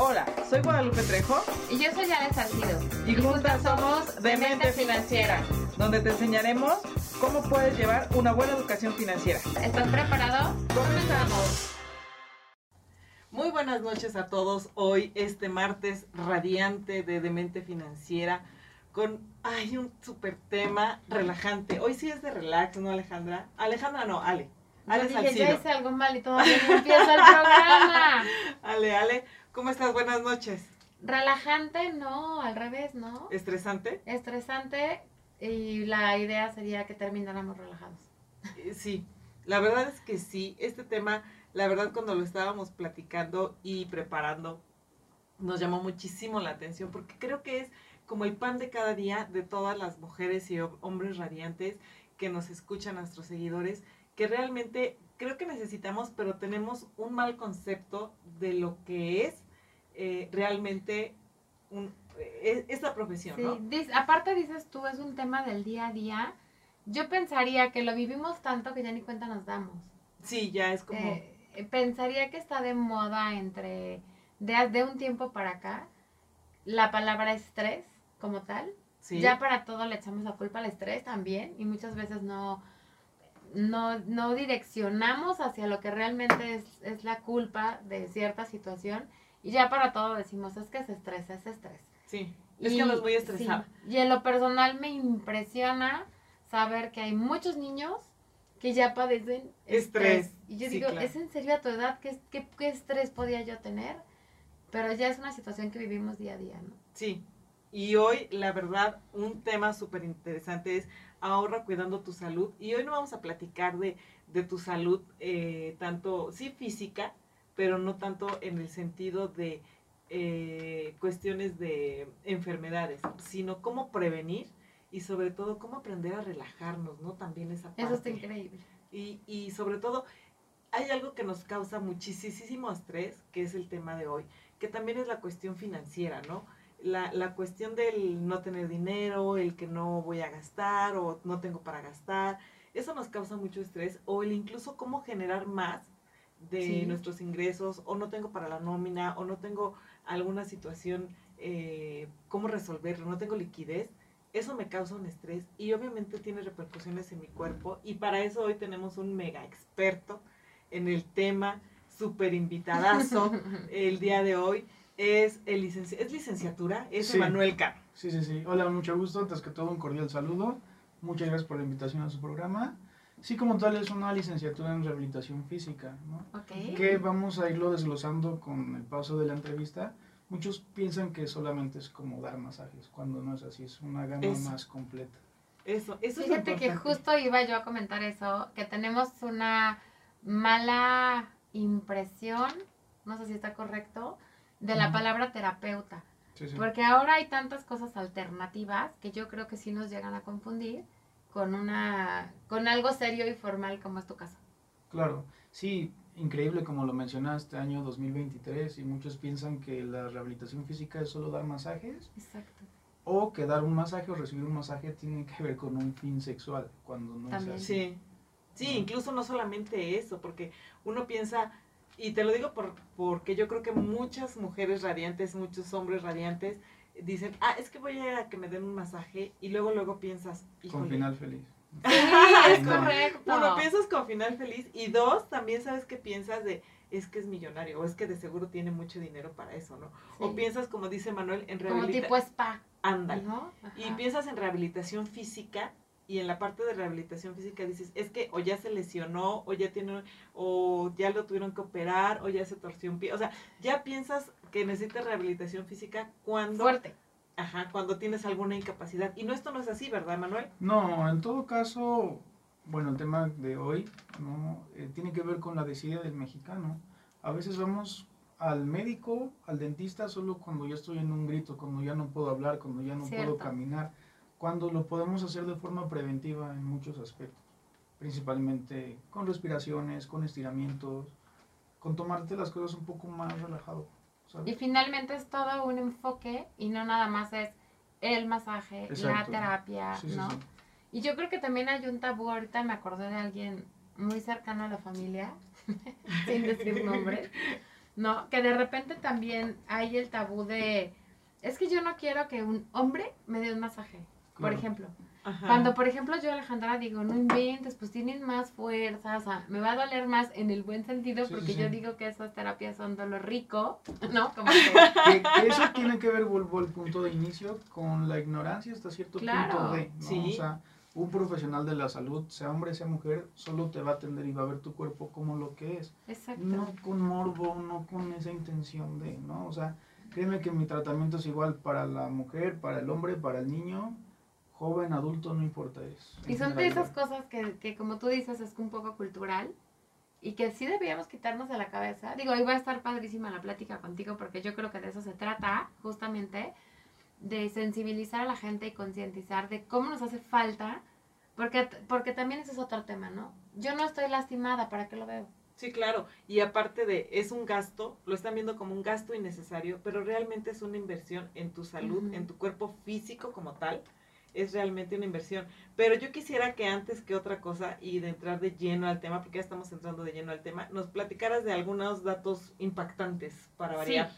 Hola, soy Guadalupe Trejo Y yo soy Ale Salcido. y juntas somos Demente Financiera, donde te enseñaremos cómo puedes llevar una buena educación financiera. ¿Estás preparado? ¡Comenzamos! Muy buenas noches a todos. Hoy, este martes radiante de Demente Financiera, con ay, un super tema relajante. Hoy sí es de relax, ¿no, Alejandra? Alejandra no, Ale. Yo Ale dije, Salcido. ya hice algo mal y todavía no empieza el programa. Ale, Ale, ¿cómo estás? Buenas noches. Relajante, no, al revés, ¿no? ¿Estresante? Estresante y la idea sería que termináramos relajados. Eh, Sí, la verdad es que sí. Este tema, la verdad, cuando lo estábamos platicando y preparando, nos llamó muchísimo la atención porque creo que es como el pan de cada día de todas las mujeres y hom- hombres radiantes que nos escuchan, nuestros seguidores, que realmente creo que necesitamos, pero tenemos un mal concepto de lo que es eh, realmente un, eh, esta profesión, Sí, aparte dices tú, es un tema del día a día. Yo pensaría que lo vivimos tanto que ya ni cuenta nos damos. Sí, ya es como... Eh, pensaría que está de moda entre de, de un tiempo para acá la palabra estrés como tal. sí. Ya para todo le echamos la culpa al estrés también y muchas veces no, no, no direccionamos hacia lo que realmente es, es la culpa de cierta situación y ya para todo decimos es que es estrés, es estrés. Sí, es Y- que andas muy sí, estresada. y en lo personal me impresiona saber que hay muchos niños que ya padecen Estrés, estrés. Y yo sí, digo, claro. ¿es en serio a tu edad? ¿Qué, qué, qué estrés podía yo tener? Pero ya es una situación que vivimos día a día, ¿no? Sí, y hoy la verdad un tema súper interesante es ahorra cuidando tu salud y hoy no vamos a platicar de, de tu salud eh, tanto, sí física, pero no tanto en el sentido de eh, cuestiones de enfermedades, sino cómo prevenir y sobre todo cómo aprender a relajarnos, ¿no? También esa parte. Eso está increíble. Y, y sobre todo, hay algo que nos causa muchísimo estrés, que es el tema de hoy, que también es la cuestión financiera, ¿no? La, la cuestión del no tener dinero, el que no voy a gastar o no tengo para gastar, eso nos causa mucho estrés, o el incluso cómo generar más de Sí. nuestros ingresos, o no tengo para la nómina, o no tengo alguna situación, eh, cómo resolverlo, no tengo liquidez, eso me causa un estrés y obviamente tiene repercusiones en mi cuerpo y para eso hoy tenemos un mega experto en el tema, súper invitadazo el día de hoy. Es, el licenci- ¿es licenciatura, es Sí. Emanuel Cano. Sí, sí, sí. Hola, mucho gusto. Antes que todo, un cordial saludo. Muchas gracias por la invitación a su programa. Sí, como tal, es una licenciatura en rehabilitación física, ¿no? Ok. Que vamos a irlo desglosando con el paso de la entrevista. Muchos piensan que solamente es como dar masajes, cuando no es así, es una gama Eso. más completa. Eso, eso Fíjate es que justo iba yo a comentar eso, que tenemos una mala impresión, no sé si está correcto, de la palabra terapeuta. Sí, sí. Porque ahora hay tantas cosas alternativas que yo creo que sí nos llegan a confundir con una con algo serio y formal como es tu caso. Claro, sí, increíble como lo mencionaste, año 2023, y muchos piensan que la rehabilitación física es solo dar masajes Exacto. o que dar un masaje o recibir un masaje tiene que ver con un fin sexual, cuando no También. es así. Sí, sí, ¿no? incluso no solamente eso, porque uno piensa, y te lo digo por, porque yo creo que muchas mujeres radiantes, muchos hombres radiantes, dicen, ah, es que voy a ir a que me den un masaje, y luego, luego piensas, Con final feliz. Sí, es No. correcto. Uno, piensas con final feliz, y dos, también sabes que piensas de, es que es millonario, o es que de seguro tiene mucho dinero para eso, ¿no? O piensas, como dice Manuel, en como rehabilitación. tipo spa, Ándale. ¿no? Y piensas en rehabilitación física y en la parte de rehabilitación física dices, es que o ya se lesionó, o ya tiene, o ya lo tuvieron que operar, o ya se torció un pie. O sea, ya piensas que necesitas rehabilitación física cuando, fuerte. ajá, cuando tienes alguna incapacidad. Y no, esto no es así, ¿verdad, Manuel? No, en todo caso, bueno, el tema de hoy no Eh, tiene que ver con la desidia del mexicano. A veces vamos al médico, al dentista, solo cuando ya estoy en un grito, cuando ya no puedo hablar, cuando ya no Cierto. puedo caminar, cuando lo podemos hacer de forma preventiva en muchos aspectos, principalmente con respiraciones, con estiramientos, con tomarte las cosas un poco más relajado. ¿sabes? Y finalmente es todo un enfoque y no nada más es el masaje, la Exacto. terapia, Sí, sí, ¿no? sí. Y yo creo que también hay un tabú, ahorita me acordé de alguien muy cercano a la familia, sin decir nombre, ¿no? Que de repente también hay el tabú de, es que yo no quiero que un hombre me dé un masaje, por Claro. ejemplo. Ajá. Cuando, por ejemplo, yo, Alejandra, digo, no inventes, pues tienes más fuerza, o sea, me va a doler más en el buen sentido, Sí, porque sí, yo digo que esas terapias son dolor rico, ¿no? Como que, Que, que eso tiene que ver, vuelvo al punto de inicio, con la ignorancia hasta cierto Claro, punto de, ¿no? sí. O sea, un profesional de la salud, sea hombre, sea mujer, solo te va a atender y va a ver tu cuerpo como lo que es. exacto. No con morbo, no con esa intención de, ¿no? O sea, créeme que mi tratamiento es igual para la mujer, para el hombre, para el niño, joven, adulto, no importa eso. Y son de esas cosas que, que, como tú dices, es un poco cultural y que sí debíamos quitarnos de la cabeza. Digo, ahí va a estar padrísima la plática contigo porque yo creo que de eso se trata, justamente, de sensibilizar a la gente y concientizar de cómo nos hace falta, porque, porque también ese es otro tema, ¿no? Yo no estoy lastimada, ¿para qué lo veo? Sí, claro. Y aparte de, es un gasto, lo están viendo como un gasto innecesario, pero realmente es una inversión en tu salud, Ujú. en tu cuerpo físico como tal. Es realmente una inversión. Pero yo quisiera que antes que otra cosa y de entrar de lleno al tema, porque ya estamos entrando de lleno al tema, nos platicaras de algunos datos impactantes para Sí. variar.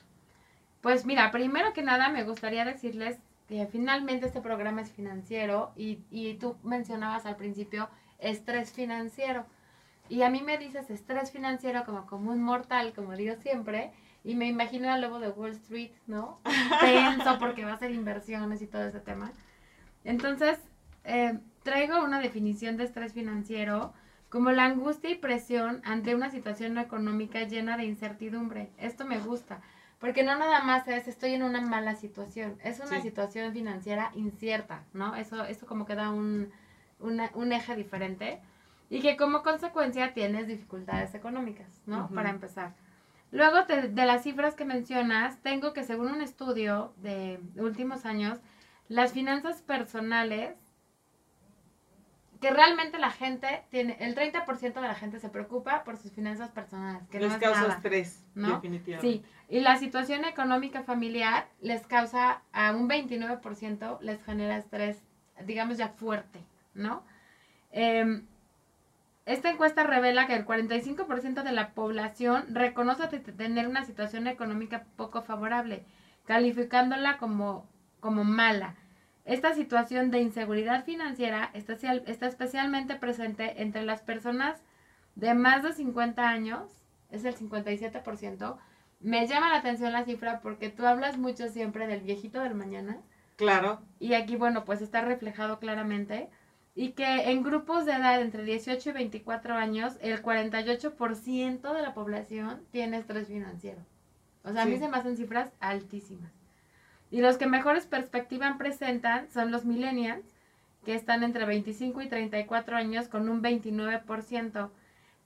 Pues mira, primero que nada me gustaría decirles que finalmente este programa es financiero y, y tú mencionabas al principio estrés financiero. Y a mí me dices estrés financiero como como un mortal, como digo siempre, y me imagino al lobo de Wall Street, ¿no? Tenso porque va a hacer inversiones y todo ese tema. Entonces, eh, traigo una definición de estrés financiero como la angustia y presión ante una situación económica llena de incertidumbre. Esto me gusta, porque no nada más es estoy en una mala situación, es una Sí. situación financiera incierta, ¿no? Eso, eso como que da un, una- un eje diferente y que como consecuencia tienes dificultades económicas, ¿no? Para empezar. Luego de las cifras que mencionas, tengo que según un estudio de últimos años, las finanzas personales, que realmente la gente tiene, el 30% de la gente se preocupa por sus finanzas personales, que Les no es causa nada. estrés, ¿no? definitivamente. Sí, y la situación económica familiar les causa a un 29% les genera estrés, digamos ya fuerte, ¿no? Em, esta encuesta revela que el 45% de la población reconoce te- tener una situación económica poco favorable, calificándola como, como mala. Esta situación de inseguridad financiera está, está especialmente presente entre las personas de más de 50 años, es el 57%. Me llama la atención la cifra porque tú hablas mucho siempre del viejito del mañana Claro, y aquí, bueno, pues está reflejado claramente. Y que en grupos de edad entre 18 y 24 años, el 48% de la población tiene estrés financiero. O sea, a mí se me hacen cifras altísimas. Y los que mejores perspectivas presentan son los millennials, que están entre 25 y 34 años con un 29%.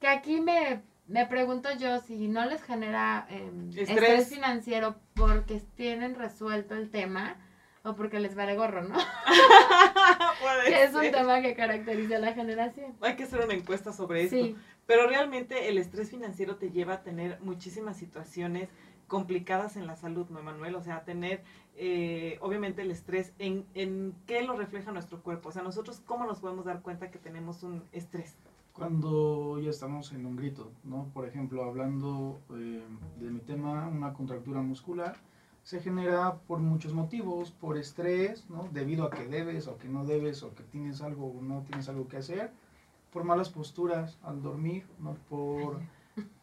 Que aquí me, me pregunto yo si no les genera em, Estrés. estrés financiero porque tienen resuelto el tema o porque les vale gorro, ¿no? Que es un tema que caracteriza a la generación. Hay que hacer una encuesta sobre esto. Sí, Pero realmente el estrés financiero te lleva a tener muchísimas situaciones complicadas en la salud, ¿no, Manuel? O sea, tener, eh, obviamente, el estrés, en, ¿en qué lo refleja nuestro cuerpo? O sea, nosotros, ¿cómo nos podemos dar cuenta que tenemos un estrés? Cuando ya estamos en un grito, ¿no? Por ejemplo, hablando eh, de mi tema, una contractura muscular, se genera por muchos motivos, por estrés, ¿no? Debido a que debes o que no debes o que tienes algo o no tienes algo que hacer, por malas posturas al dormir, ¿no? Por,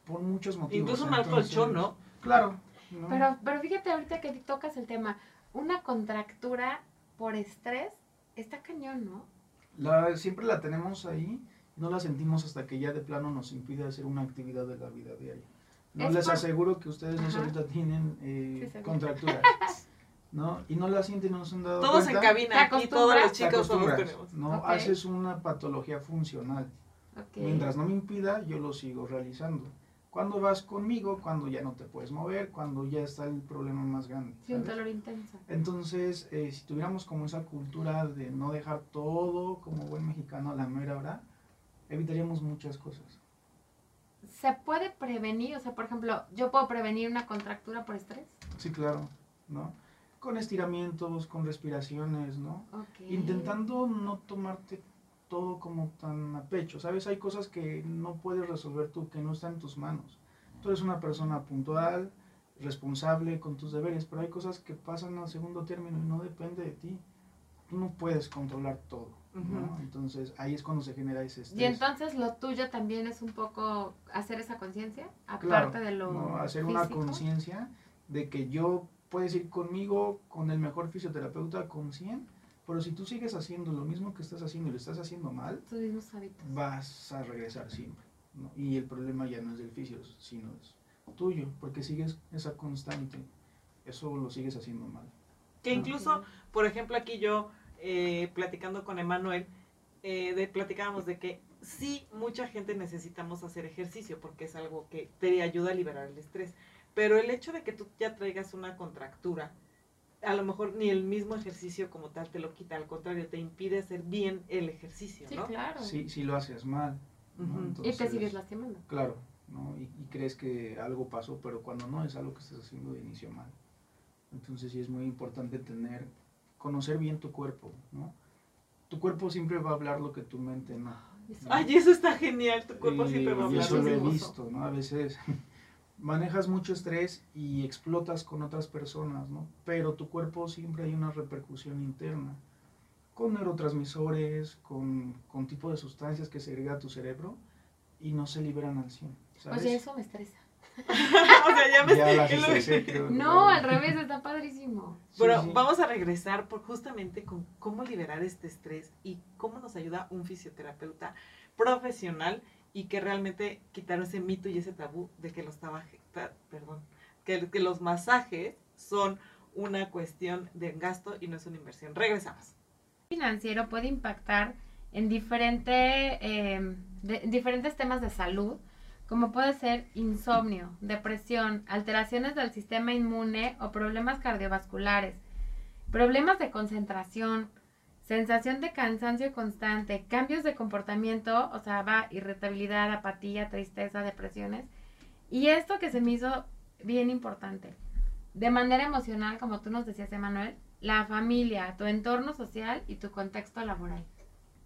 por muchos motivos. Incluso un mal colchón, ¿no? Claro. ¿No? pero, pero fíjate ahorita que tocas el tema, una contractura por estrés está cañón, ¿no? La, siempre la tenemos ahí, no la sentimos hasta que ya de plano nos impide hacer una actividad de la vida diaria. No Es les por- aseguro que ustedes Ajá. ahorita tienen eh, Sí, contracturas, ¿no? Y no la sienten, no se han dado Todos en cuenta. cabina, Te aquí todos los chicos todos tenemos. ¿no? Haces una patología funcional. Mientras no me impida, yo lo sigo realizando. Cuando vas conmigo, cuando ya no te puedes mover, cuando ya está el problema más grande. Sí, un dolor intenso. Entonces, eh, si tuviéramos como esa cultura de no dejar todo como buen mexicano a la mera hora, evitaríamos muchas cosas. ¿Se puede prevenir? O sea, por ejemplo, ¿yo puedo prevenir una contractura por estrés? Sí, claro, ¿no? Con estiramientos, con respiraciones, ¿no? Ok. Intentando no tomarte todo como tan a pecho, ¿sabes? Hay cosas que no puedes resolver tú, que no están en tus manos. Tú eres una persona puntual, responsable con tus deberes, pero hay cosas que pasan al segundo término y no depende de ti. Tú no puedes controlar todo. ¿no? Ujú. Entonces ahí es cuando se genera ese estrés. Y entonces lo tuyo también es un poco hacer esa conciencia, aparte Claro, de lo ¿no? hacer una físico. conciencia de que yo puedes ir conmigo con el mejor fisioterapeuta con 100, pero si tú sigues haciendo lo mismo que estás haciendo y lo estás haciendo mal, tus mismos hábitos. vas a regresar siempre. ¿no? Y el problema ya no es del fisio, sino es tuyo, porque sigues esa constante. Eso lo sigues haciendo mal. Que incluso, por ejemplo, aquí yo, eh, platicando con Emanuel, eh, de, platicábamos de que sí, mucha gente necesitamos hacer ejercicio porque es algo que te ayuda a liberar el estrés. Pero el hecho de que tú ya traigas una contractura, a lo mejor ni el mismo ejercicio como tal te lo quita, al contrario, te impide hacer bien el ejercicio, Sí, ¿no? claro. Si, si lo haces mal. ¿no? Ujú. Y te Entonces, sigues lastimando. Claro, ¿no? Y, y crees que algo pasó, pero cuando no es algo que estás haciendo de inicio mal. Entonces sí es muy importante tener, conocer bien tu cuerpo, ¿no? Tu cuerpo siempre va a hablar lo que tu mente no. Eso. Ay, eso está genial, tu cuerpo Y- siempre va a y hablar. eso lo he visto, ¿no? A veces manejas mucho estrés y explotas con otras personas, ¿no? Pero tu cuerpo siempre hay una repercusión interna, con neurotransmisores, con, con tipo de sustancias que segrega tu cerebro y no se liberan al 100, ¿sabes? Oye, eso me estresa. o sea, ya me Ya creo. No, al revés, está padrísimo. Sí, Pero sí. vamos a regresar por justamente con cómo liberar este estrés y cómo nos ayuda un fisioterapeuta profesional y que realmente quitar ese mito y ese tabú de que los tabaje- ta- perdón, que, los masajes son una cuestión de gasto y no es una inversión. Regresamos. financiero puede impactar en diferente, de- diferentes temas de salud, como puede ser insomnio, depresión, alteraciones del sistema inmune o problemas cardiovasculares, problemas de concentración, sensación de cansancio constante, cambios de comportamiento, o sea, va irritabilidad, apatía, tristeza, depresiones. Y esto que se me hizo bien importante, de manera emocional, como tú nos decías, Emanuel, la familia, tu entorno social y tu contexto laboral.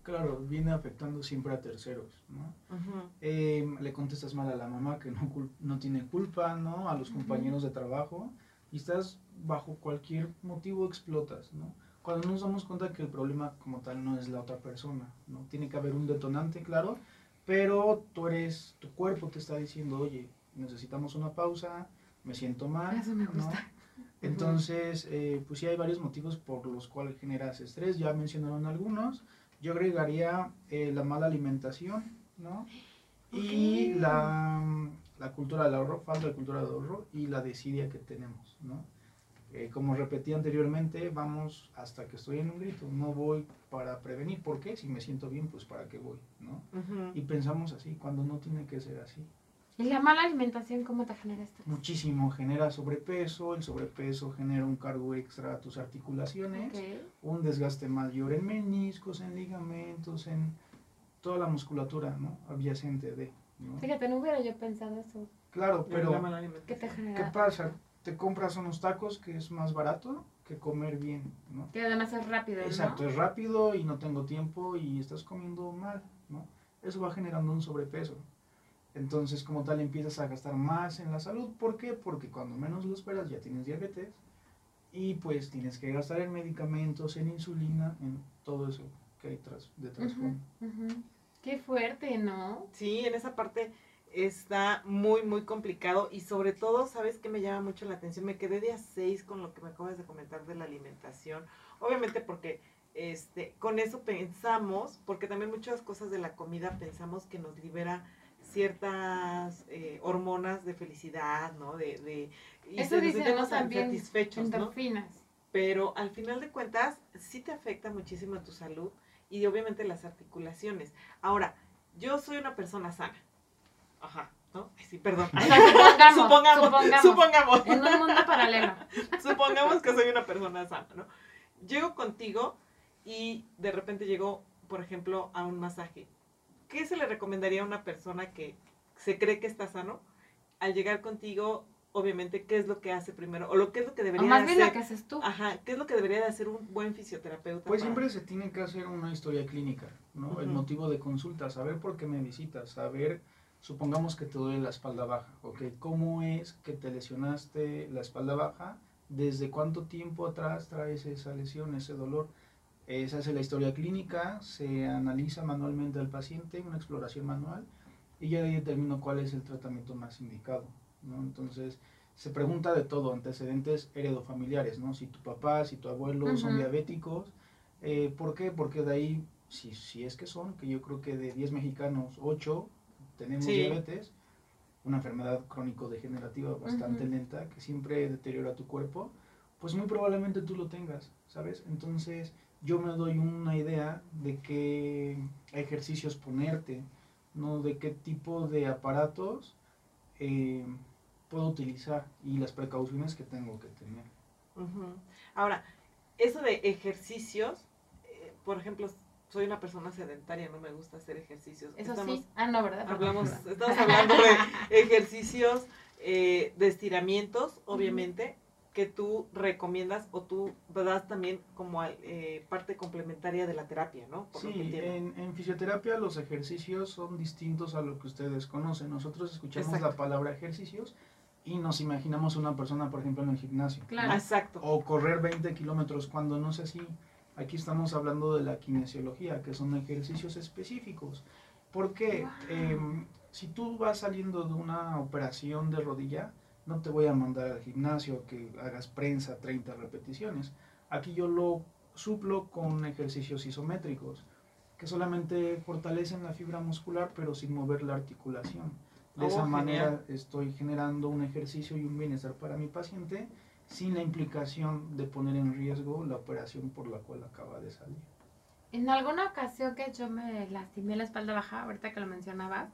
Claro, viene afectando siempre a terceros, ¿no? Eh, le contestas mal a la mamá que no, cul- no tiene culpa, ¿no? A los Ujú. compañeros de trabajo y estás bajo cualquier motivo explotas, ¿no? Cuando nos damos cuenta que el problema como tal no es la otra persona, ¿no? Tiene que haber un detonante, claro, pero tú eres, tu cuerpo te está diciendo, oye, necesitamos una pausa, me siento mal, Eso me ¿no? gusta. Entonces, eh, pues sí hay varios motivos por los cuales generas estrés, ya mencionaron algunos. Yo agregaría eh, la mala alimentación, ¿no? Y Ok. la, la cultura del ahorro, falta de cultura del ahorro y la desidia que tenemos, ¿no? Eh, como repetí anteriormente, vamos hasta que estoy en un grito, no voy para prevenir, ¿por qué? Si me siento bien, pues para qué voy, ¿no? Y pensamos así, cuando no tiene que ser así. ¿Y la mala alimentación cómo te genera esto? Muchísimo, genera sobrepeso, el sobrepeso genera un cargo extra a tus articulaciones, Ok. un desgaste mayor en meniscos, en ligamentos, en toda la musculatura, ¿no? Adyacente de, ¿no? Fíjate, no hubiera yo pensado eso. Claro, Pero, pero ¿Qué te ¿qué genera? pasa? Te compras unos tacos que es más barato que comer bien, ¿no? Que además es rápido, ¿no? Exacto, es rápido y no tengo tiempo y estás comiendo mal, ¿no? Eso va generando un sobrepeso. Entonces, como tal, empiezas a gastar más en la salud. ¿Por qué? Porque cuando menos lo esperas ya tienes diabetes y pues tienes que gastar en medicamentos, en insulina, en todo eso que hay tras, detrás. Ujú, ujú. Qué fuerte, ¿no? Sí, en esa parte está muy, muy complicado y sobre todo, ¿sabes qué me llama mucho la atención? Me quedé de a seis con lo que me acabas de comentar de la alimentación. Obviamente porque este, con eso pensamos, porque también muchas cosas de la comida pensamos que nos libera ciertas eh, hormonas de felicidad, ¿no? De, de, y Eso se- dicen, ¿no? También satisfechos, ¿no? Endorfinas. pero al final de cuentas sí te afecta muchísimo a tu salud y obviamente las articulaciones. Ahora, yo soy una persona sana. Ajá, ¿no? Ay, sí, perdón. O sea, supongamos, supongamos, supongamos, supongamos, En un mundo paralelo. supongamos que soy una persona sana, ¿no? Llego contigo y de repente llego, por ejemplo, a un masaje. ¿Qué se le recomendaría a una persona que se cree que está sano? Al llegar contigo, obviamente, ¿qué es lo que hace primero? O lo que es lo que O debería más de bien hacer. lo que haces tú. Ajá, ¿qué es lo que debería de hacer un buen fisioterapeuta? Pues para- siempre se tiene que hacer una historia clínica, ¿no? El motivo de consulta, saber por qué me visitas, saber supongamos que te duele la espalda baja, ¿ok? ¿Cómo es que te lesionaste la espalda baja? ¿Desde cuánto tiempo atrás traes esa lesión, ese dolor? Eh, se hace la historia clínica, se analiza manualmente al paciente, una exploración manual, y ya determino cuál es el tratamiento más indicado, ¿no? Entonces, se pregunta de todo, antecedentes heredofamiliares, ¿no? Si tu papá, si tu abuelo son diabéticos, eh, ¿por qué? Porque de ahí, si, si es que son, que yo creo que de 10 mexicanos, 8 tenemos Sí. diabetes, una enfermedad crónico-degenerativa bastante lenta que siempre deteriora tu cuerpo, pues muy probablemente tú lo tengas, ¿sabes? Entonces yo me doy una idea de qué ejercicios ponerte, ¿no? De qué tipo de aparatos eh, puedo utilizar y las precauciones que tengo que tener. Ahora, eso de ejercicios, eh, por ejemplo, soy una persona sedentaria, no me gusta hacer ejercicios. Eso Estamos- sí. Ah, no, ¿verdad? Hablamos, estamos hablando de ejercicios eh, de estiramientos, obviamente, que tú recomiendas o tú das también como eh, parte complementaria de la terapia, ¿no? Por lo que Sí, en, en fisioterapia los ejercicios son distintos a lo que ustedes conocen. Nosotros escuchamos Exacto. la palabra ejercicios y nos imaginamos una persona, por ejemplo, en el gimnasio. ¿no? Claro. Exacto. O correr 20 kilómetros cuando no es así. Aquí estamos hablando de la kinesiología, que son ejercicios específicos. Porque Wow. em, si tú vas saliendo de una operación de rodilla, no te voy a mandar al gimnasio que hagas prensa 30 repeticiones. Aquí yo lo suplo con ejercicios isométricos, que solamente fortalecen la fibra muscular, pero sin mover la articulación. De Oh, esa genial. manera estoy generando un ejercicio y un bienestar para mi paciente sin la implicación de poner en riesgo la operación por la cual acaba de salir. En alguna ocasión que yo me lastimé la espalda baja, ahorita que lo mencionabas,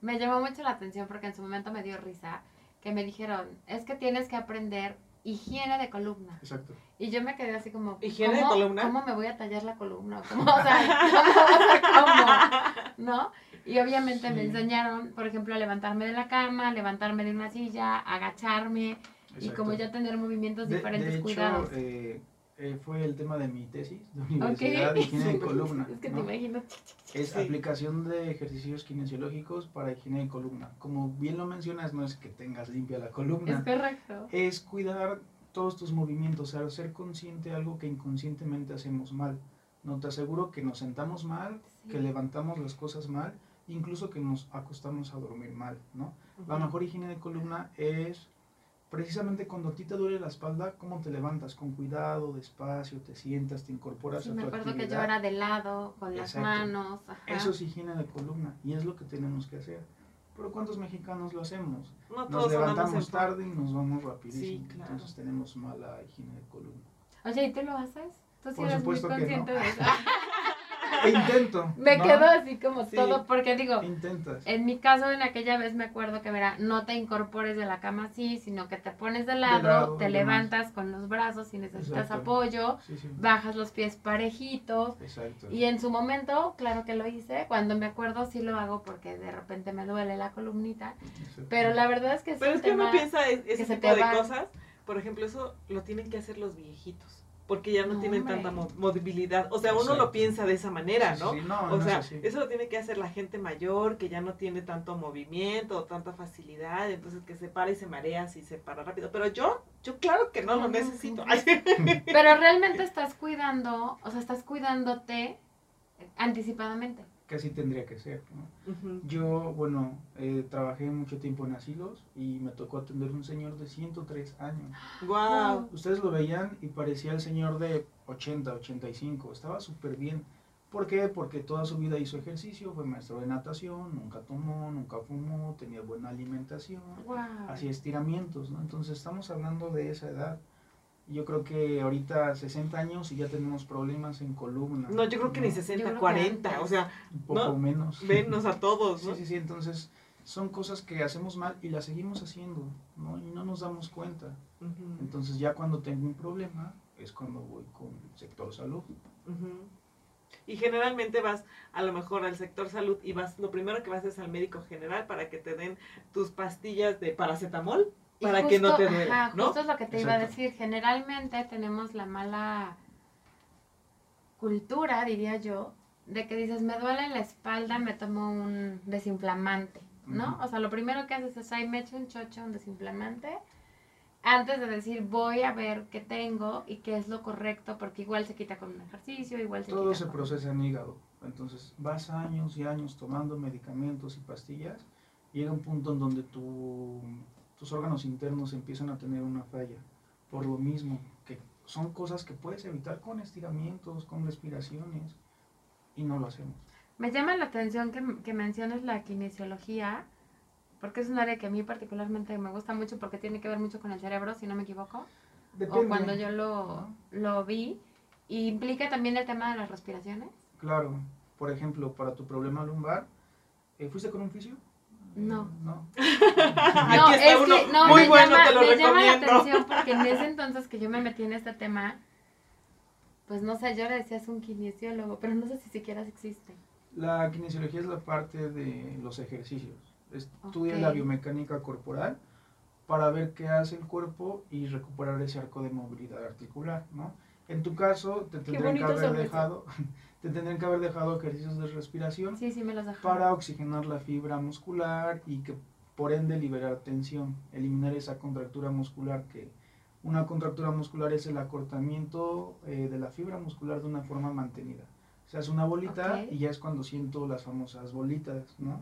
me llamó mucho la atención porque en su momento me dio risa, que me dijeron, es que tienes que aprender higiene de columna. Exacto. Y yo me quedé así como, ¿Higiene de ¿cómo, columna? ¿Cómo me voy a tallar la columna? ¿Cómo, o sea, ¿cómo, cómo? ¿No? Y obviamente me Sí. enseñaron, por ejemplo, a levantarme de la cama, levantarme de una silla, agacharme y como ya tener movimientos De- diferentes de hecho, cuidados. eh, eh, fue el tema de mi tesis de universidad, Ok. higiene de columna. Es que ¿no? te imagino. Es Sí. aplicación de ejercicios kinesiológicos para higiene de columna. Como bien lo mencionas, no es que tengas limpia la Es columna, correcto. es cuidar todos tus movimientos, o sea, ser consciente de algo que inconscientemente hacemos mal. No te aseguro que nos sentamos mal, Sí. que levantamos las cosas mal, incluso que nos acostamos a dormir mal, ¿no? La mejor higiene de columna es precisamente cuando a ti te duele la espalda, cómo te levantas con cuidado, despacio, te sientas, te incorporas Sí, a me tu acuerdo que actividad. yo era de lado, con las Exacto. manos. Ajá. Eso es higiene de columna y es lo que tenemos que hacer. Pero ¿cuántos mexicanos lo hacemos? No Nos levantamos tarde y nos vamos rapidísimo. Sí, claro. Entonces tenemos mala higiene de columna. Oye, ¿y tú lo haces? Tú sí Por eres muy que no. consciente de eso. E intento. me ¿no? quedo así como Sí. todo, porque digo, Intentas. en mi caso, en aquella vez me acuerdo que, verá, no te incorpores de la cama así, sino que te pones de lado, lado, te levantas con los brazos si necesitas Exacto. apoyo, Sí, sí. bajas los pies parejitos. Exacto. Y en su momento, claro que lo hice, cuando me acuerdo sí lo hago porque de repente me duele la columnita, Exacto. pero la verdad es que sí Pero es que uno tema- piensa es- ese se tipo te de va. cosas, por ejemplo, eso lo tienen que hacer los viejitos, porque ya no, No, tienen hombre. tanta mo- movilidad. O sea, uno lo piensa de esa manera, Sí, ¿no? sí, no, o no es sea, eso lo tiene que hacer la gente mayor, que ya no tiene tanto movimiento o tanta facilidad, entonces que se para y se marea si se para rápido. Pero yo, yo claro que no lo No, necesito. Pero realmente estás cuidando, o sea, estás cuidándote anticipadamente. Que así tendría que ser. ¿no? Yo, bueno, eh, trabajé mucho tiempo en asilos y me tocó atender un señor de 103 años. Guau. Ustedes lo veían y parecía el señor de 80, 85. Estaba súper bien. ¿Por qué? Porque toda su vida hizo ejercicio, fue maestro de natación, nunca tomó, nunca fumó, tenía buena alimentación, Wow. hacía estiramientos, ¿no? Entonces estamos hablando de esa edad. Yo creo que ahorita 60 años y ya tenemos problemas en columna. No, yo creo que ni Yo 60, creo que 40, antes. o sea, Un poco no, menos. venos a todos, ¿no? Sí, sí, sí, entonces son cosas que hacemos mal y las seguimos haciendo, ¿no? Y no nos damos cuenta. Entonces ya cuando tengo un problema es cuando voy con el sector salud. Y generalmente vas a lo mejor al sector salud y vas, lo primero que vas es al médico general para que te den tus pastillas de paracetamol Para que no justo- te duela, ajá, ¿no? Justo es lo que te iba a decir. Generalmente tenemos la mala cultura, diría yo, de que dices, me duele la espalda, me tomo un desinflamante. ¿no? O sea, lo primero que haces es, ay, me echo un chocho, un desinflamante, antes de decir, voy a ver qué tengo y qué es lo correcto, porque igual se quita con un ejercicio, igual se Todo quita se con- procesa en hígado. Entonces vas años y años tomando medicamentos y pastillas. Llega un punto en donde tu- tus órganos internos empiezan a tener una falla. Por lo mismo, que son cosas que puedes evitar con estiramientos, con respiraciones. Y no lo hacemos. Me llama la atención que, que menciones la kinesiología, porque es un área que a mí particularmente me gusta mucho porque tiene que ver mucho con el cerebro, si no me equivoco. Depende. O cuando yo lo, lo vi. Y implica también el tema de las respiraciones. Claro. Por ejemplo, para tu problema lumbar, eh, ¿fuiste con un fisio? No. No. Aquí está es uno que, no, muy me bueno, llama, te lo me llama la atención porque en ese entonces que yo me metí en este tema, pues no sé, yo le decía es un kinesiólogo, pero no sé si siquiera existe. La kinesiología es la parte de los ejercicios. Estudia la biomecánica corporal para ver qué hace el cuerpo y recuperar ese arco de movilidad articular, ¿no? En tu caso, te tendrían que haber dejado, te tendrían que haber dejado ejercicios de respiración Sí, sí me los dejó. para oxigenar la fibra muscular y que por ende liberar tensión, eliminar esa contractura muscular que una contractura muscular es el acortamiento eh, de la fibra muscular de una forma mantenida. Se hace una bolita y ya es cuando siento las famosas bolitas, ¿no?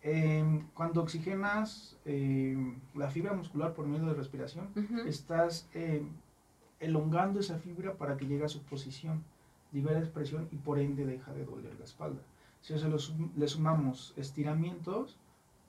Em, cuando oxigenas em, la fibra muscular por medio de respiración, estás em, elongando esa fibra para que llegue a su posición, libera expresión y por ende deja de doler la espalda. Si a eso lo sum- le sumamos estiramientos,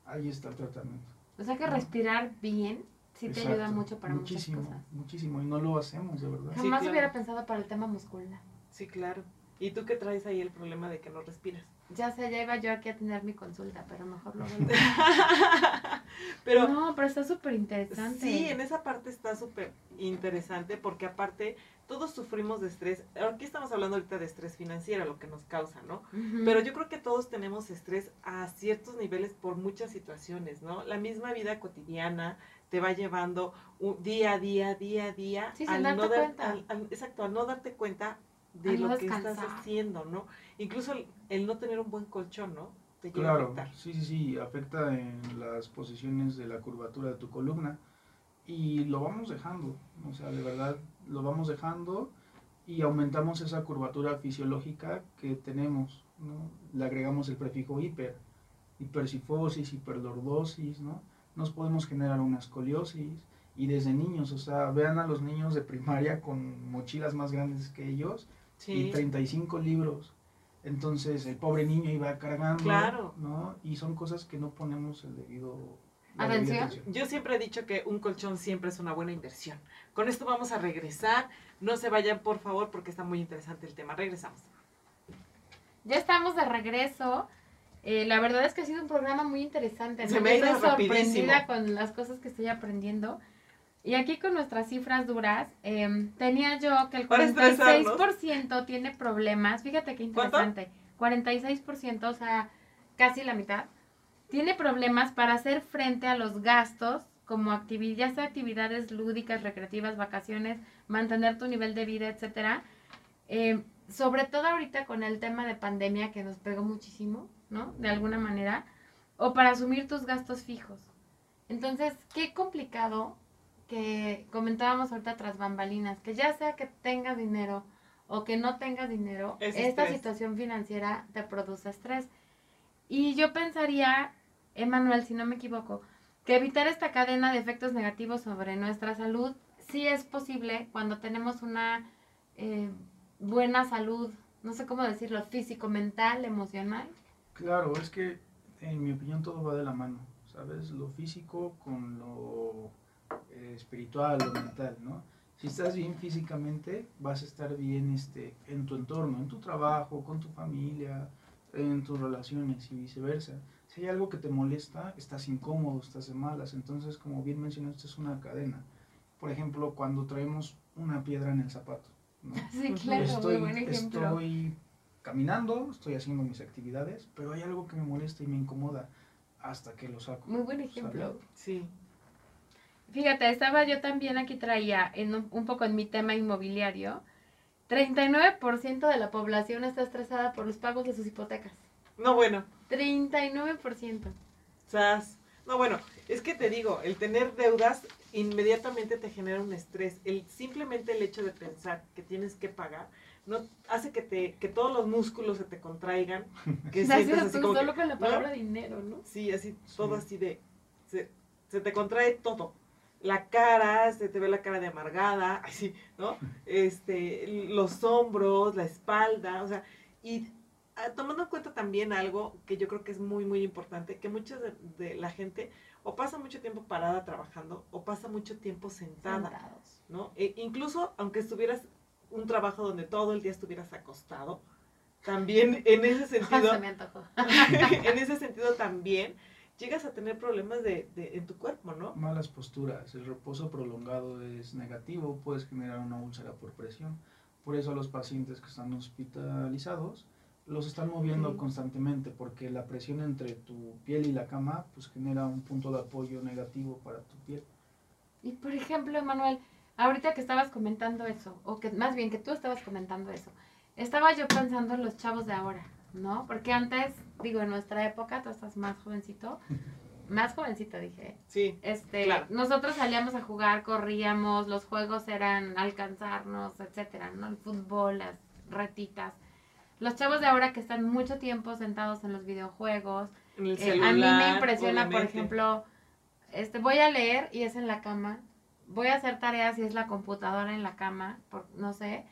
ahí está el tratamiento. O sea que respirar bien sí te ayuda mucho para muchísimo, muchas cosas. Muchísimo, y no lo hacemos de verdad. Sí, Jamás claro. hubiera pensado para el tema muscular. Sí, claro. ¿Y tú qué traes ahí el problema de que no respiras? Ya sé, ya iba yo aquí a tener mi consulta, pero mejor lo Pero No, pero está súper interesante. sí, en esa parte está súper interesante porque aparte todos sufrimos de estrés. Aquí estamos hablando ahorita de estrés financiero, lo que nos causa, ¿no? Pero yo creo que todos tenemos estrés a ciertos niveles por muchas situaciones, ¿no? La misma vida cotidiana te va llevando un día a día, día a día. Sí, sin darte no dar- cuenta. al- al- exacto, al no darte cuenta de Al no lo que estás haciendo, ¿no? Incluso el, el no tener un buen colchón, ¿no? Te llega a Claro, afectar. sí, sí, sí, afecta en las posiciones de la curvatura de tu columna y lo vamos dejando, o sea, de verdad lo vamos dejando y aumentamos esa curvatura fisiológica que tenemos, ¿no? Le agregamos el prefijo hiper, hipersifosis, hiperlordosis, ¿no? Nos podemos generar una escoliosis y desde niños, o sea, vean a los niños de primaria con mochilas más grandes que ellos Sí. y 35 libros. Entonces el pobre niño iba cargando, Claro. ¿no? Y son cosas que no ponemos el debido Atención. Yo siempre he dicho que un colchón siempre es una buena inversión. Con esto vamos a regresar. No se vayan, por favor, porque está muy interesante el tema. Regresamos. Ya estamos de regreso. Eh, la verdad es que ha sido un programa muy interesante. Se me hizo estoy sorprendida rapidísimo. con las cosas que estoy aprendiendo. Y aquí con nuestras cifras duras, em, tenía yo que el Para estresarnos. 46% tiene problemas. Fíjate qué ¿Cuánto? interesante. 46%, o sea, casi la mitad, tiene problemas para hacer frente a los gastos como actividades, ya sea actividades lúdicas, recreativas, vacaciones, mantener tu nivel de vida, etcétera. Eh, sobre todo ahorita con el tema de pandemia que nos pegó muchísimo, ¿no? De alguna manera, o para asumir tus gastos fijos. Entonces, qué complicado que comentábamos ahorita tras bambalinas, que ya sea que tengas dinero o que no tengas dinero, Es esta estrés. situación financiera te produce estrés. Y yo pensaría, Emanuel, si no me equivoco, que evitar esta cadena de efectos negativos sobre nuestra salud sí es posible cuando tenemos una eh, buena salud, no sé cómo decirlo, físico, mental, emocional. Claro, es que en mi opinión todo va de la mano, ¿sabes? Lo físico con lo eh, espiritual, lo mental, ¿no? Si estás bien físicamente, vas a estar bien este, en tu entorno, en tu trabajo, con tu familia, en tus relaciones y viceversa. Si hay algo que te molesta, estás incómodo, estás de malas. Entonces, como bien mencionaste, es una cadena. Por ejemplo, cuando traemos una piedra en el zapato, ¿no? Sí, claro, estoy, muy buen ejemplo. estoy caminando, estoy haciendo mis actividades, pero hay algo que me molesta y me incomoda hasta que lo saco. Muy buen ejemplo. ¿sabes? Sí. Fíjate, estaba yo también aquí traía en un, un poco en mi tema inmobiliario. 39% de la población está estresada por los pagos de sus hipotecas. No, bueno. 39%. Sas. No, bueno, es que te digo, el tener deudas inmediatamente te genera un estrés. El, simplemente el hecho de pensar que tienes que pagar no hace que te que todos los músculos se te contraigan. Que Gracias sientas tú, así como que- solo con la ¿no? palabra dinero, ¿no? Sí, así, todo Sí. así de. Se, se te contrae todo. La cara, se te ve la cara de amargada, así, ¿no? Este, los hombros, la espalda, o sea, y ah, tomando en cuenta también algo que yo creo que es muy, muy importante, que mucha de, de la gente o pasa mucho tiempo parada trabajando o pasa mucho tiempo sentada. Sentados. ¿no? E incluso aunque estuvieras un trabajo donde todo el día estuvieras acostado, también en ese sentido, Se me en ese sentido también llegas a tener problemas de, de- en tu cuerpo, ¿no? Malas posturas, el reposo prolongado es negativo, puedes generar una úlcera por presión. Por eso a los pacientes que están hospitalizados los están moviendo Ujú. constantemente porque la presión entre tu piel y la cama pues genera un punto de apoyo negativo para tu piel. Y por ejemplo, Manuel, ahorita que estabas comentando eso, o que más bien que tú estabas comentando eso, estaba yo pensando en los chavos de ahora, ¿no? Porque antes, digo, en nuestra época, tú estás más jovencito, más jovencito dije, Sí, este, Claro. nosotros salíamos a jugar, corríamos, los juegos eran alcanzarnos, etcétera, ¿no? El fútbol, las retitas. Los chavos de ahora que están mucho tiempo sentados en los videojuegos, en el eh, a mí me impresiona, por ejemplo, este, voy a leer y es en la cama. Voy a hacer tareas y es la computadora en la cama, por, no sé.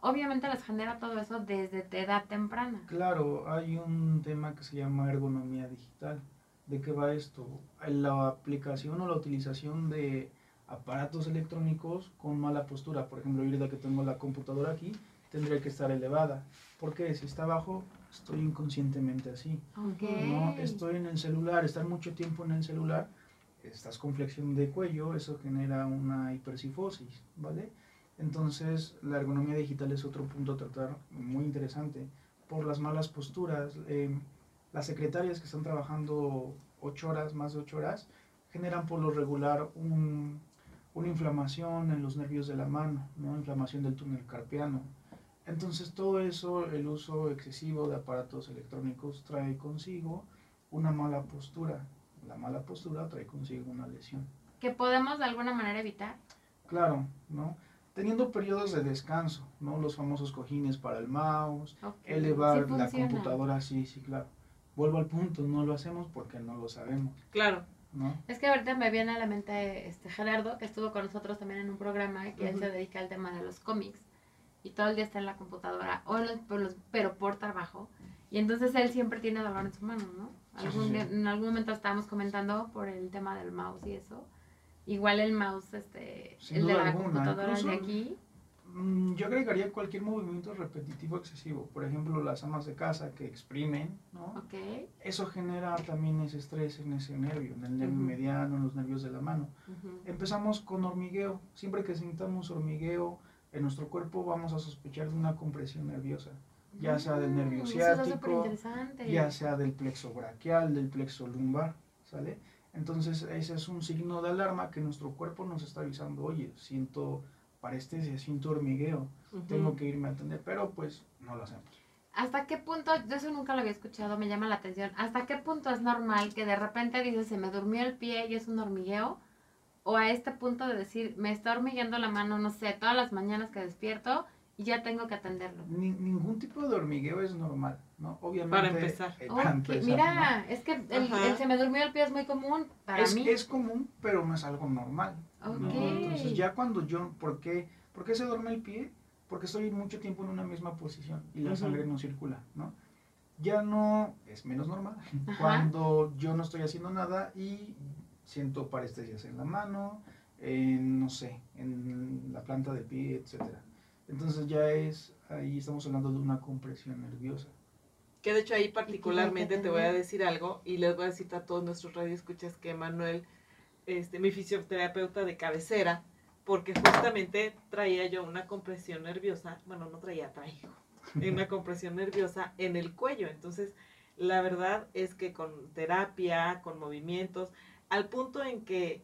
Obviamente les genera todo eso desde edad temprana. Claro, hay un tema que se llama ergonomía digital. ¿De qué va esto? La aplicación o la utilización de aparatos electrónicos con mala postura. Por ejemplo, ahorita que tengo la computadora aquí, tendría que estar elevada. Porque si está abajo, estoy inconscientemente así. Ok. No, estoy en el celular, estar mucho tiempo en el celular, estás con flexión de cuello, eso genera una hipercifosis, ¿vale? Entonces, la ergonomía digital es otro punto a tratar muy interesante por las malas posturas. eh, las secretarias que están trabajando ocho horas, más de ocho horas, generan por lo regular un- una inflamación en los nervios de la mano, ¿no? inflamación del túnel carpiano. Entonces todo eso, el uso excesivo de aparatos electrónicos trae consigo una mala postura. La mala postura trae consigo una lesión. Que podemos de alguna manera evitar. Claro, ¿no? Teniendo periodos de descanso, ¿no? Los famosos cojines para el mouse, elevar Sí la computadora, sí, sí, claro. Vuelvo al punto, no lo hacemos porque no lo sabemos, Claro. ¿no? Es que ahorita me viene a la mente este Gerardo, que estuvo con nosotros también en un programa que él se dedica al tema de los cómics y todo el día está en la computadora, o los- por los- pero por trabajo. Y entonces él siempre tiene dolor en su mano, ¿no? Sí, Algún sí, día- sí. en algún momento estábamos comentando por el tema del mouse y eso. Igual el mouse, este, Sin el de la alguna, computadora, el de aquí. Mm, Yo agregaría cualquier movimiento repetitivo excesivo. Por ejemplo, las amas de casa que exprimen, ¿no? Ok. Eso genera también ese estrés en ese nervio, en el nervio mediano, en los nervios de la mano. Empezamos con hormigueo. Siempre que sintamos hormigueo en nuestro cuerpo vamos a sospechar de una compresión nerviosa, ya sea del nervio Mm, ciático, ya sea del plexo braquial, del plexo lumbar, ¿sale? Entonces ese es un signo de alarma que nuestro cuerpo nos está avisando, oye, siento parestesia, siento hormigueo, tengo que irme a atender, pero pues no lo hacemos. ¿Hasta qué punto, yo eso nunca lo había escuchado, me llama la atención, ¿hasta qué punto es normal que de repente dices, se me durmió el pie y es un hormigueo? O a este punto de decir, me está hormigueando la mano, no sé, todas las mañanas que despierto y ya tengo que atenderlo. Ni- ningún tipo de hormigueo es normal, ¿no? Obviamente. Para empezar. eh, para empezar, mira, es que el, se me durmió el pie es muy común para es, mí. es común, pero no es algo normal. ¿no? Ok. Entonces ya cuando yo, ¿por qué, ¿por qué se duerme el pie? Porque estoy mucho tiempo en una misma posición y la sangre no circula, ¿no? Ya no es menos normal Ajá. cuando yo no estoy haciendo nada y siento parestesias en la mano, en, no sé, en la planta del pie, etcétera. Entonces ya es, ahí estamos hablando de una compresión nerviosa. Que de hecho ahí particularmente te voy a decir algo y les voy a decir a todos nuestros radioescuchas que Manuel, este, mi fisioterapeuta de cabecera, porque justamente traía yo una compresión nerviosa, bueno, no traía, traigo, una compresión nerviosa en el cuello. Entonces, la verdad es que con terapia, con movimientos, al punto en que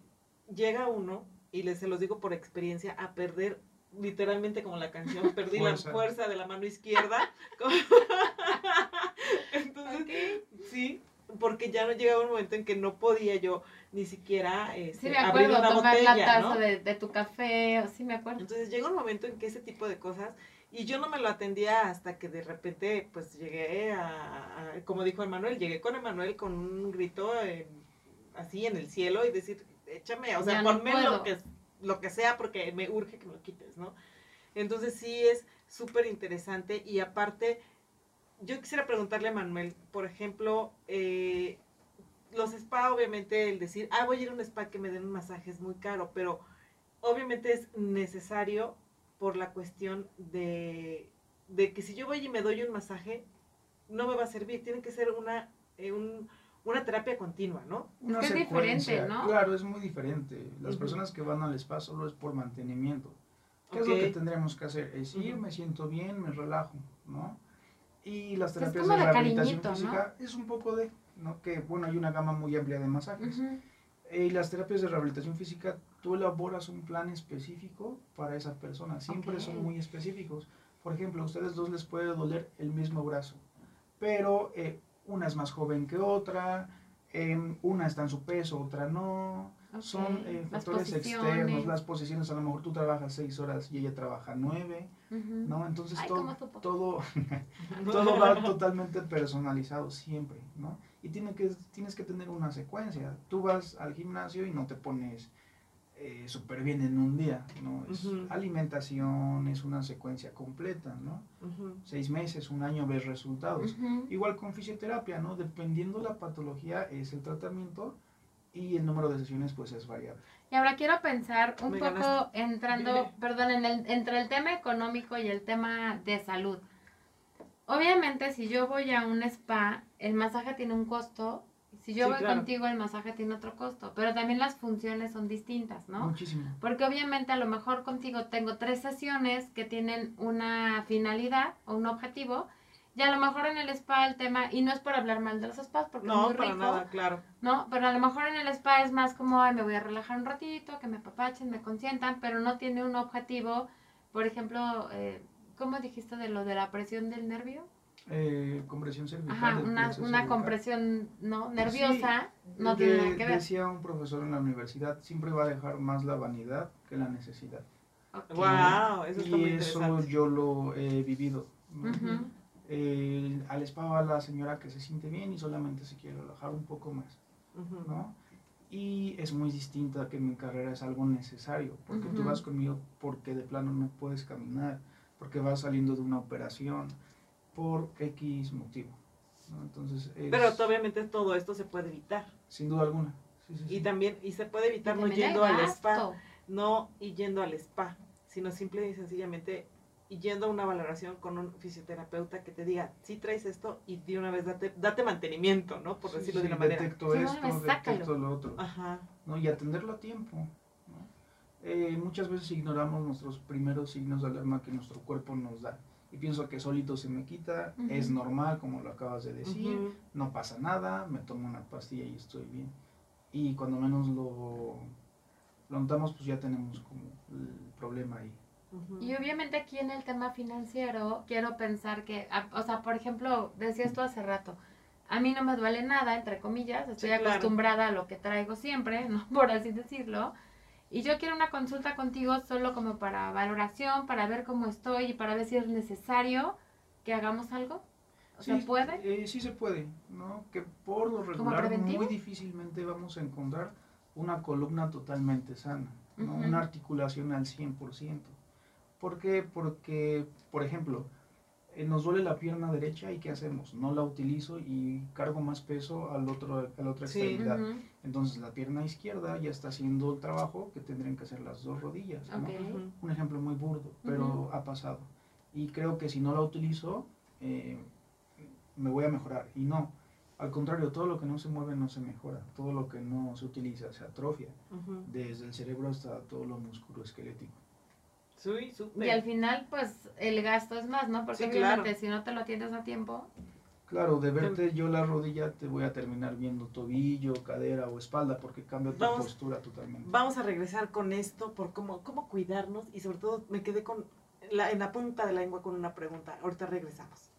llega uno, y les se los digo por experiencia, a perder literalmente como la canción, perdí Fuerza. la fuerza de la mano izquierda. Entonces, sí, porque ya no llegaba un momento en que no podía yo ni siquiera este, Sí, me abrir acuerdo, una tomar botella, la taza ¿no? de, de tu café, o- sí me acuerdo. Entonces llega un momento en que ese tipo de cosas, y yo no me lo atendía hasta que de repente, pues llegué a, a- como dijo Emanuel, llegué con Emanuel con un grito en- así en el cielo y decir, échame, o sea, no ponme puedo. lo que, lo que sea porque me urge que me lo quites, ¿no? Entonces sí es súper interesante y aparte, yo quisiera preguntarle a Manuel, por ejemplo, eh, los spa, obviamente, el decir, ah, voy a ir a un spa que me den un masaje es muy caro, pero obviamente es necesario por la cuestión de, de que si yo voy y me doy un masaje, no me va a servir, tiene que ser una, eh, un- una terapia continua, ¿no? Una que es diferente, ¿no? Claro, es muy diferente. Las personas que van al spa solo es por mantenimiento. ¿Qué es lo que tendremos que hacer? Es ir, me siento bien, me relajo, ¿no? Y las terapias de de rehabilitación cariñito, ¿no? física es un poco de, ¿no? Que, bueno, hay una gama muy amplia de masajes. Ujú. Eh, Y las terapias de rehabilitación física, tú elaboras un plan específico para esa persona. Siempre Ok. son muy específicos. Por ejemplo, a ustedes dos les puede doler el mismo brazo, pero eh, una es más joven que otra, em, una está en su peso, otra no. Son eh, factores externos, las posiciones. A lo mejor tú trabajas seis horas y ella trabaja nueve. ¿no? Entonces todo, todo va totalmente personalizado siempre, ¿no? Y tiene que, tienes que tener una secuencia. Tú vas al gimnasio y no te pones eh, súper bien en un día, ¿no? Es alimentación, es una secuencia completa, ¿no? Seis meses, un año ves resultados. Igual con fisioterapia, ¿no? Dependiendo la patología es el tratamiento y el número de sesiones pues es variable. Y ahora quiero pensar un Me poco ganaste. entrando, Dime. perdón, en el, entre el tema económico y el tema de salud. Obviamente, si yo voy a un spa, el masaje tiene un costo. Si yo Sí, voy claro. contigo, el masaje tiene otro costo. Pero también las funciones son distintas, ¿no? Muchísimo. Porque obviamente a lo mejor contigo tengo tres sesiones que tienen una finalidad o un objetivo. Y a lo mejor en el spa el tema, y no es por hablar mal de los spas, porque es No, muy para rico, nada, claro. ¿no? Pero a lo mejor en el spa es más como, ay, me voy a relajar un ratito, que me apapachen, me consientan, pero no tiene un objetivo, por ejemplo, eh, ¿cómo dijiste de lo de la presión del nervio? Eh, compresión cervical. Ajá, una, compresión, ¿no? Nerviosa, no De- tiene nada que ver. Decía un profesor en la universidad, siempre va a dejar más la vanidad que la necesidad. Wow, eso está y muy eso yo lo he vivido. Eh, al spa va la señora que se siente bien y solamente se quiere relajar un poco más. ¿no? Y es muy distinta que mi carrera es algo necesario, porque tú Ujú. vas conmigo porque de plano no puedes caminar, porque vas saliendo de una operación, por X motivo. ¿no? Entonces, es, Pero obviamente todo esto se puede evitar. sin duda alguna. Sí, sí, Y sí. también, y se puede evitar no yendo al spa, no y yendo al spa, sino simple y sencillamente yendo a una valoración con un fisioterapeuta que te diga, si traes esto y de una vez date, date mantenimiento, ¿no? Por Sí, decirlo sí, de una manera. Detecto esto, detecto lo otro. Ajá. ¿no? y atenderlo a tiempo. ¿no? Eh, muchas veces ignoramos nuestros primeros signos de alarma que nuestro cuerpo nos da. Y pienso que solito se me quita, es normal, como lo acabas de decir, no pasa nada, me tomo una pastilla y estoy bien. Y cuando menos lo, lo notamos, pues ya tenemos como el problema ahí. Y obviamente aquí en el tema financiero quiero pensar que, o sea, por ejemplo, decías tú hace rato, a mí no me duele nada, entre comillas, estoy Sí, claro. acostumbrada a lo que traigo siempre, ¿no? Por así decirlo. Y yo quiero una consulta contigo solo como para valoración, para ver cómo estoy y para ver si es necesario que hagamos algo. O sea, Sí, ¿puede? eh, sí se puede, ¿no? Que por lo regular muy difícilmente vamos a encontrar una columna totalmente sana, ¿no? Una articulación al 100%. ¿Por qué? Porque, por ejemplo, eh, nos duele la pierna derecha y ¿qué hacemos? No la utilizo y cargo más peso al otro, a la otra Sí. extremidad. Ujú, Entonces la pierna izquierda ya está haciendo el trabajo que tendrían que hacer las dos rodillas. Un ejemplo muy burdo, pero ha pasado. Y creo que si no la utilizo, eh, me voy a mejorar. Y no, al contrario, todo lo que no se mueve no se mejora. Todo lo que no se utiliza se atrofia. Desde el cerebro hasta todo lo musculoesquelético. Sí. Y al final, pues, el gasto es más, ¿no? Porque Sí, obviamente claro. si no te lo atiendes a tiempo, Claro, de verte yo la rodilla te voy a terminar viendo tobillo, cadera o espalda porque cambia tu Vamos. postura totalmente. Vamos a regresar con esto por cómo, cómo cuidarnos y sobre todo me quedé con la, en la punta de la lengua con una pregunta. Ahorita regresamos.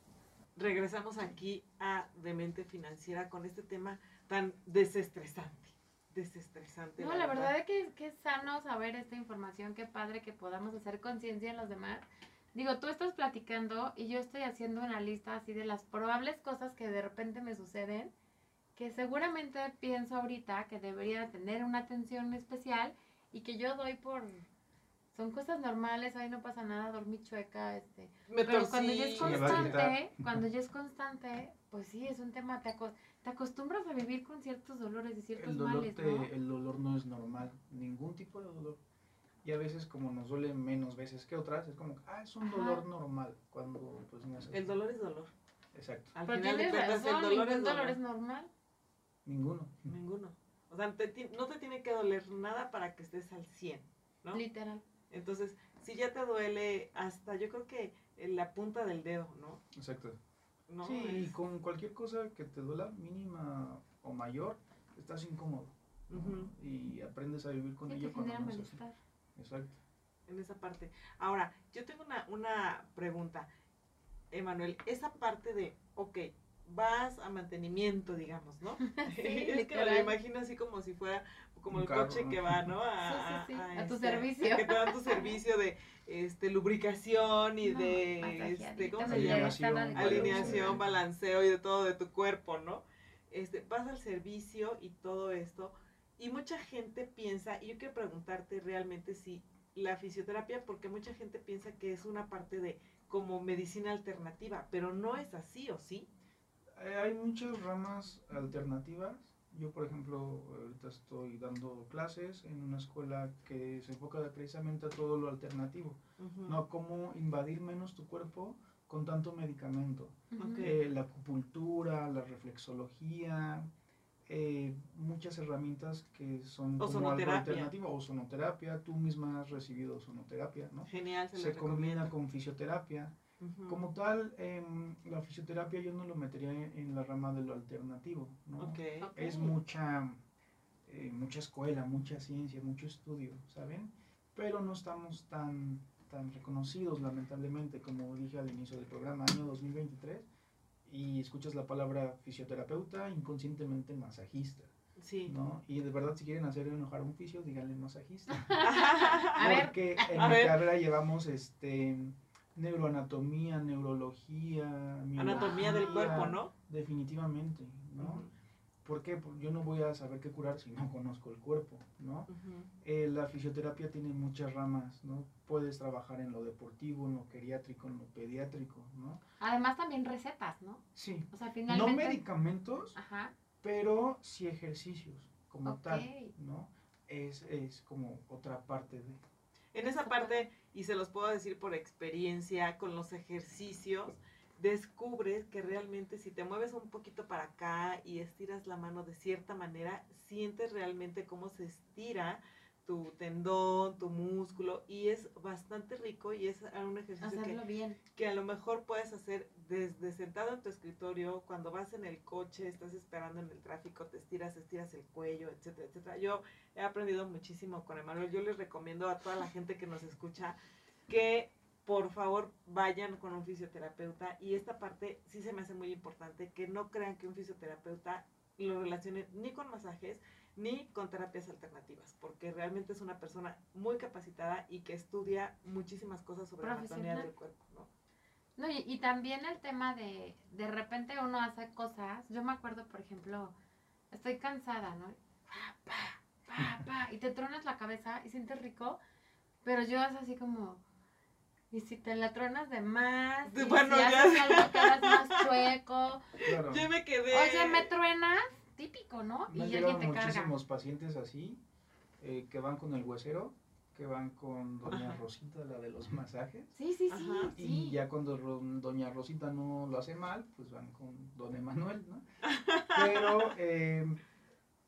regresamos aquí a Demente Financiera con este tema tan desestresante. Desestresante. No, la verdad es que, que es sano saber esta información, qué padre que podamos hacer conciencia en los demás. Digo, tú estás platicando y yo estoy haciendo una lista así de las probables cosas que de repente me suceden, que seguramente pienso ahorita que debería tener una atención especial y que yo doy por son cosas normales, ahí no pasa nada, dormí chueca, este. Me Pero cuando ya es constante, cuando ya es constante, pues sí, es un tema, te, aco- te acostumbras a vivir con ciertos dolores y ciertos El dolor, males, te- ¿no? el dolor no es normal, ningún tipo de dolor. Y a veces como nos duele menos veces que otras, es como, ah, es un Ajá. dolor normal, cuando pues no es. El dolor es dolor. Exacto, Al Pero final de tienes cuentas, razón, el dolor ningún es dolor dolor. es normal. ninguno. Ninguno. O sea, te no te tiene que doler nada para que estés al 100, ¿no? Literal. Entonces, si ya te duele hasta, yo creo que en la punta del dedo, ¿no? Exacto. ¿No? sí, y con cualquier cosa que te duela, mínima o mayor, estás incómodo. Y aprendes a vivir con Sí, ello te genera no malestar. Exacto. en esa parte. Ahora, yo tengo una, una pregunta, Emanuel, esa parte de, ok, vas a mantenimiento, digamos, ¿no? es que me lo imagino así como si fuera como Un el carro, coche ¿no? que va, ¿no? A, Sí, sí, sí, a tu este, servicio. Que te dan tu servicio de este lubricación y No, de este, ¿cómo se llama? Alineación, balanceo y de todo de tu cuerpo, ¿no? Este, vas al servicio y todo esto. Y mucha gente piensa, y yo quiero preguntarte realmente si la fisioterapia, porque mucha gente piensa que es una parte de como medicina alternativa, pero no es así, ¿o sí? Eh, hay muchas ramas alternativas. Yo, por ejemplo, ahorita estoy dando clases en una escuela que se enfoca precisamente a todo lo alternativo. Ujú. No a cómo invadir menos tu cuerpo con tanto medicamento. Eh, la acupuntura, la reflexología, eh, muchas herramientas que son como algo alternativo. Ozonoterapia, tú misma has recibido ozonoterapia, ¿no? Genial, se, combina con fisioterapia. Como tal, em, la fisioterapia yo no lo metería en, la rama de lo alternativo, ¿no? Es mucha, eh, mucha escuela, mucha ciencia, mucho estudio, ¿saben? Pero no estamos tan, tan reconocidos, lamentablemente, como dije al inicio del programa, año 2023, y escuchas la palabra fisioterapeuta, inconscientemente masajista, Sí. ¿no? Y de verdad, si quieren hacer enojar a un fisio, díganle masajista. Porque en a mi ver. carrera llevamos este neuroanatomía, neurología, Anatomía del cuerpo, ¿no? Definitivamente, ¿no? ¿Por qué? Porque yo no voy a saber qué curar si no conozco el cuerpo, ¿no? Eh, la fisioterapia tiene muchas ramas, ¿no? Puedes trabajar en lo deportivo, en lo geriátrico, en lo pediátrico, ¿no? además también recetas, ¿no? Sí, O sea, no medicamentos, Ajá. pero sí ejercicios como tal, ¿no? Es, es como otra parte de... En esa parte, y se los puedo decir por experiencia, con los ejercicios, descubres que realmente si te mueves un poquito para acá y estiras la mano de cierta manera, sientes realmente cómo se estira tu tendón, tu músculo, y es bastante rico y es un ejercicio que, bien. que a lo mejor puedes hacer desde sentado en tu escritorio, cuando vas en el coche, estás esperando en el tráfico, te estiras, estiras el cuello, etcétera, etcétera. Yo he aprendido muchísimo con Emanuel. Yo les recomiendo a toda la gente que nos escucha que por favor vayan con un fisioterapeuta y esta parte sí se me hace muy importante, que no crean que un fisioterapeuta lo relacione ni con masajes ni con terapias alternativas, porque realmente es una persona muy capacitada y que estudia muchísimas cosas sobre anatomía Profesional. del cuerpo, ¿no? No, y, y también el tema de, de repente uno hace cosas, yo me acuerdo, por ejemplo, estoy cansada, ¿no? Pa, pa, pa, y te tronas la cabeza y sientes rico, pero yo es así como, y si te la tronas de más, y Bueno, si ya. haces algo quedas más chueco, Claro. Yo me quedé... oye, me truenas, típico, ¿no? Me Y alguien te carga. muchísimos pacientes así, eh, que van con el huesero, que van con doña Ajá. Rosita, la de los masajes. Sí, sí, sí, Ajá. Y sí. ya cuando Ro- doña Rosita no lo hace mal, pues van con don Emanuel, ¿no? Pero eh,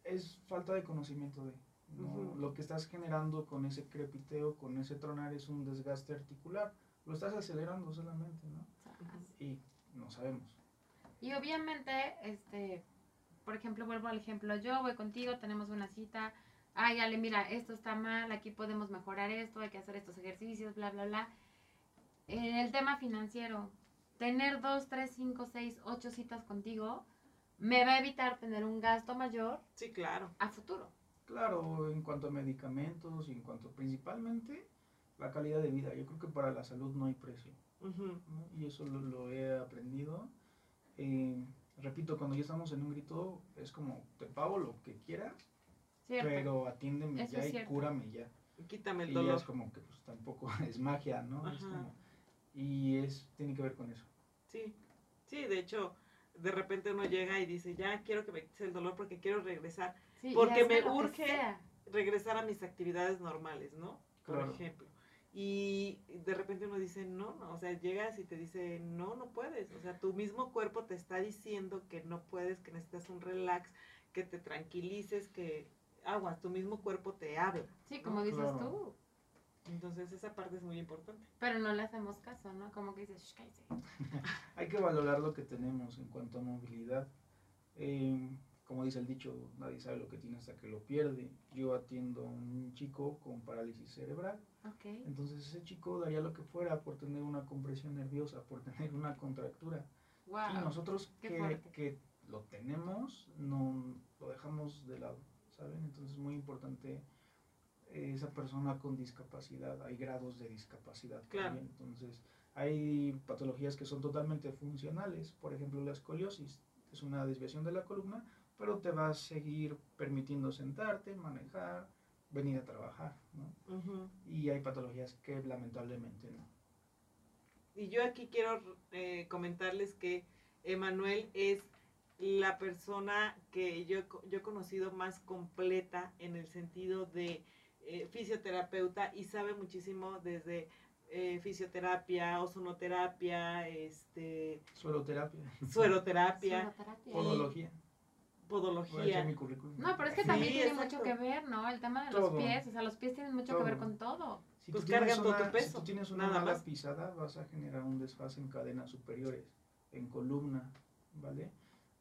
es falta de conocimiento de... ¿no? Lo que estás generando con ese crepiteo, con ese tronar, es un desgaste articular. Lo estás acelerando solamente, ¿no? Y no sabemos. Y obviamente, este, por ejemplo, vuelvo al ejemplo, yo voy contigo, tenemos una cita, ay, Ale, mira, esto está mal, aquí podemos mejorar esto, hay que hacer estos ejercicios, bla, bla, bla. En el tema financiero, tener dos, tres, cinco, seis, ocho citas contigo me va a evitar tener un gasto mayor Sí, claro. a futuro. Claro, en cuanto a medicamentos y en cuanto principalmente la calidad de vida. Yo creo que para la salud no hay precio. Y eso lo, lo he aprendido. Eh, repito, cuando ya estamos en un grito, es como, te pago lo que quieras, ¿Cierto? pero atiéndeme Eso ya y cierto. cúrame ya. Quítame el Y dolor. es como que pues tampoco es magia, ¿no? Es como- y es, tiene que ver con eso. Sí, sí, de hecho, de repente uno llega y dice, ya quiero que me quites el dolor porque quiero regresar, Sí, porque me urge. regresar a mis actividades normales, ¿no? Por Claro. ejemplo. Y de repente uno dice, no, no, o sea, llegas y te dice, no, no puedes. O sea, tu mismo cuerpo te está diciendo que no puedes, que necesitas un relax, que te tranquilices, que aguas, tu mismo cuerpo te habla. Sí, como ¿no? dices Claro. tú. Entonces esa parte es muy importante. Pero no le hacemos caso, ¿no? Como que dices. Hay que valorar lo que tenemos en cuanto a movilidad. Eh, como dice el dicho, nadie sabe lo que tiene hasta que lo pierde. Yo atiendo a un chico con parálisis cerebral. Ok. Entonces ese chico daría lo que fuera por tener una compresión nerviosa, por tener una contractura. Wow. Y nosotros que, que lo tenemos, no lo dejamos de lado, ¿saben? Entonces es muy importante eh, esa persona con discapacidad. Hay grados de discapacidad Claro. también. Entonces hay patologías que son totalmente funcionales. Por ejemplo, la escoliosis es una desviación de la columna, pero te va a seguir permitiendo sentarte, manejar, venir a trabajar, ¿no? Y hay patologías que lamentablemente no. Y yo aquí quiero eh, comentarles que Emanuel es la persona que yo, yo he conocido más completa en el sentido de eh, fisioterapeuta y sabe muchísimo desde eh, fisioterapia, ozonoterapia, este, Sueroterapia, sueroterapia, Sueroterapia. podología. Podología. mi currículum. No, pero es que Sí, también tiene exacto. mucho que ver, ¿no? El tema de los pies, o sea, los pies tienen mucho que ver con todo. Si Pues tú tienes cargan todo una- tu peso, Si tú tienes una nada mala más. pisada, vas a generar un desfase en cadenas superiores, en columna, ¿vale?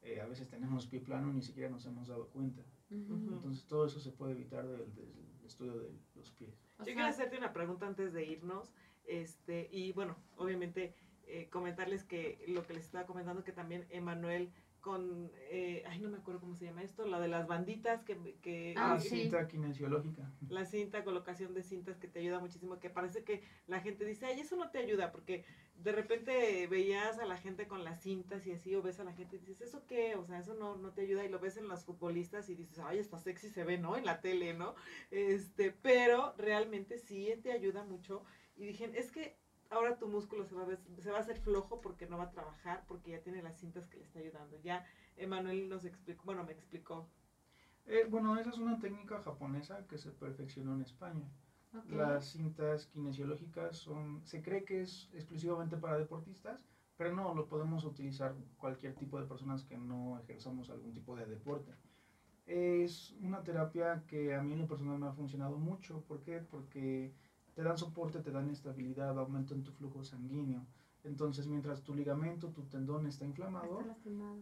Eh, a veces tenemos pie plano y ni siquiera nos hemos dado cuenta. Entonces todo eso se puede evitar del, del estudio de los pies. O Yo sea, quiero hacerte una pregunta antes de irnos, este, y bueno, obviamente eh, comentarles que lo que les estaba comentando, que también Emanuel con, eh, ay, no me acuerdo cómo se llama esto, la de las banditas, que, que Ah, la sí. cinta kinesiológica. la cinta, colocación de cintas que te ayuda muchísimo, que parece que la gente dice, ay, eso no te ayuda, porque de repente veías a la gente con las cintas y así, o ves a la gente y dices, ¿eso qué? O sea, eso no, no te ayuda, y lo ves en los futbolistas y dices, ay, está sexy se ve, ¿no? En la tele, ¿no? Este, pero realmente sí te ayuda mucho, y dije, es que ahora tu músculo se va, a ver- se va a hacer flojo porque no va a trabajar, porque ya tiene las cintas que le está ayudando. Ya Emanuel nos explicó, bueno, me explicó. Eh, bueno, esa es una técnica japonesa que se perfeccionó en España. Las cintas kinesiológicas son, se cree que es exclusivamente para deportistas, pero no, lo podemos utilizar cualquier tipo de personas que no ejerzamos algún tipo de deporte. Es una terapia que a mí en lo personal me ha funcionado mucho. ¿Por qué? Porque te dan soporte, te dan estabilidad, aumentan tu flujo sanguíneo. Entonces, mientras tu ligamento, tu tendón está inflamado,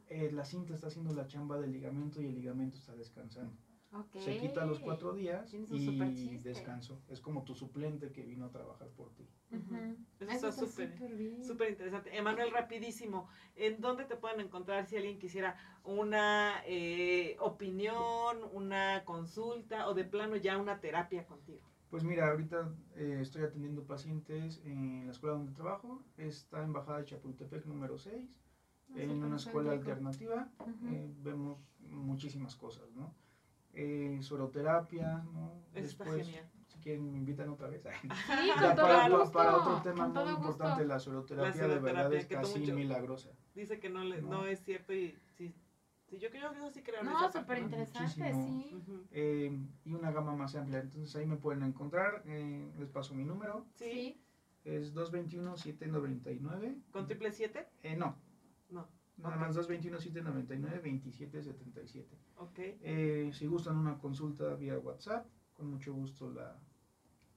eh, la cinta está haciendo la chamba del ligamento y el ligamento está descansando. Ok. Se quita los cuatro días y descanso. Es como tu suplente que vino a trabajar por ti. Eso Eso está. Súper interesante. Emanuel, rapidísimo, ¿en dónde te pueden encontrar si alguien quisiera una eh, opinión, una consulta o de plano ya una terapia contigo? Pues mira, ahorita eh, estoy atendiendo pacientes en la escuela donde trabajo. Está en Bajada de Chapultepec número 6, Ah, en una escuela rico. alternativa. Eh, vemos muchísimas cosas, ¿no? Eh, sueroterapia, ¿no? Eso Después, si quieren, me invitan otra vez. Sí, Ya con todo para, gusto. para otro tema con muy gusto. importante, la sueroterapia, La de verdad es que casi mucho- milagrosa. Dice que no, le, no. No. es cierto y sí, sí yo creo yo sí creo No, súper interesante, sí. Eh, y una gama más amplia. Entonces ahí me pueden encontrar. eh, les paso mi número. Sí. Es 221-799. con triple siete, Eh, no, no, nada Ok. más 221-799-2777. ok, Eh, si gustan una consulta vía WhatsApp, con mucho gusto la,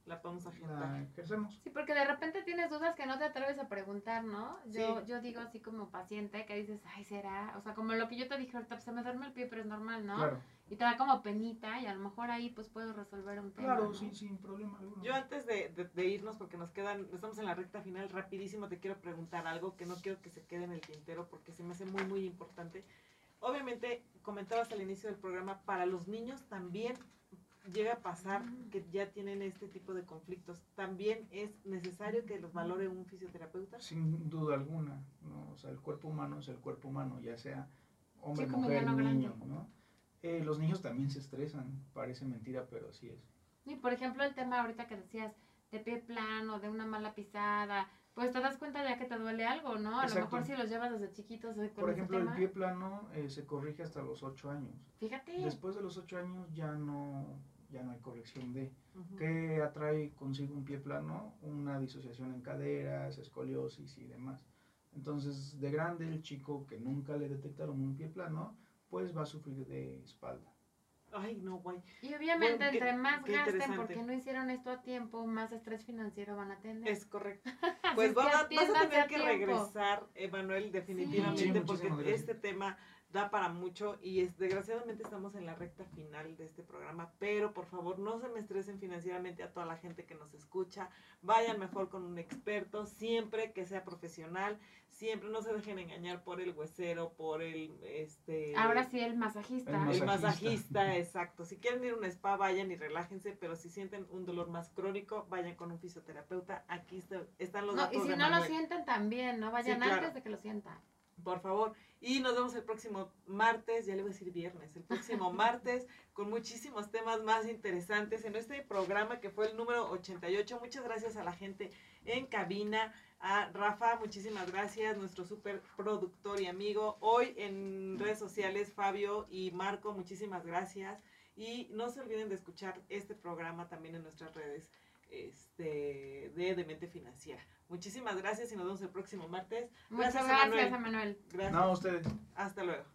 la podemos agendar. La ejercemos. Sí, porque de repente tienes dudas que no te atreves a preguntar, ¿no? Yo, Sí. yo digo así como paciente que dices, ay, será, o sea, como lo que yo te dije ahorita, pues se me duerme el pie, pero es normal, ¿no? Claro, Y te da como penita y a lo mejor ahí pues puedo resolver un tema. claro, ¿no? sí, sin problema alguno. Yo antes de, de- de irnos, porque nos quedan, estamos en la recta final, rapidísimo te quiero preguntar algo que no quiero que se quede en el tintero porque se me hace muy, muy importante. Obviamente, comentabas al inicio del programa, para los niños también llega a pasar que ya tienen este tipo de conflictos. También es necesario que los valore un fisioterapeuta. Sin duda alguna, ¿no? O sea, el cuerpo humano es el cuerpo humano, ya sea hombre, Chico, mujer, niño, grande. ¿no? Eh, los niños también se estresan, parece mentira, pero así es. Y por ejemplo el tema ahorita que decías de pie plano, de una mala pisada, pues te das cuenta ya que te duele algo, ¿no? A Exacto. lo mejor si los llevas desde chiquitos eh, con Por ejemplo, el tema, pie plano eh, se corrige hasta los 8 años. Fíjate. Después de los 8 años ya no, ya no hay corrección de. Ujú. ¿Qué atrae consigo un pie plano? Una disociación en caderas, escoliosis y demás. Entonces, de grande, el chico que nunca le detectaron un pie plano, pues va a sufrir de espalda. Ay, no, güey. Y obviamente Bueno, qué- entre más qué gasten porque no hicieron esto a tiempo, más estrés financiero van a tener. Es correcto. Pues es va- que vas a tener a que tiempo. regresar, Emanuel, definitivamente, Sí, porque este tema da para mucho y es, desgraciadamente estamos en la recta final de este programa, pero por favor no se me estresen financieramente a toda la gente que nos escucha, vayan mejor con un experto, siempre que sea profesional, siempre no se dejen engañar por el huesero, por el, este... Ahora sí el masajista. El El Masajista. exacto. Si quieren ir a un spa, vayan y relájense, pero si sienten un dolor más crónico, vayan con un fisioterapeuta. Aquí está- están los No, datos y si de no lo sienten también, no vayan Sí, claro. antes de que lo sientan. Por favor. Y nos vemos el próximo martes, ya le voy a decir viernes, el próximo martes, con muchísimos temas más interesantes en este programa que fue el número 88. Muchas gracias a la gente en cabina, a Rafa, muchísimas gracias, nuestro super productor y amigo. Hoy en redes sociales, Fabio y Marco, muchísimas gracias. Y no se olviden de escuchar este programa también en nuestras redes este, de Demente Financiera. Muchísimas gracias y nos vemos el próximo martes. Muchas Gracias, gracias, Emanuel. Emanuel. Gracias. No, ustedes. Hasta luego.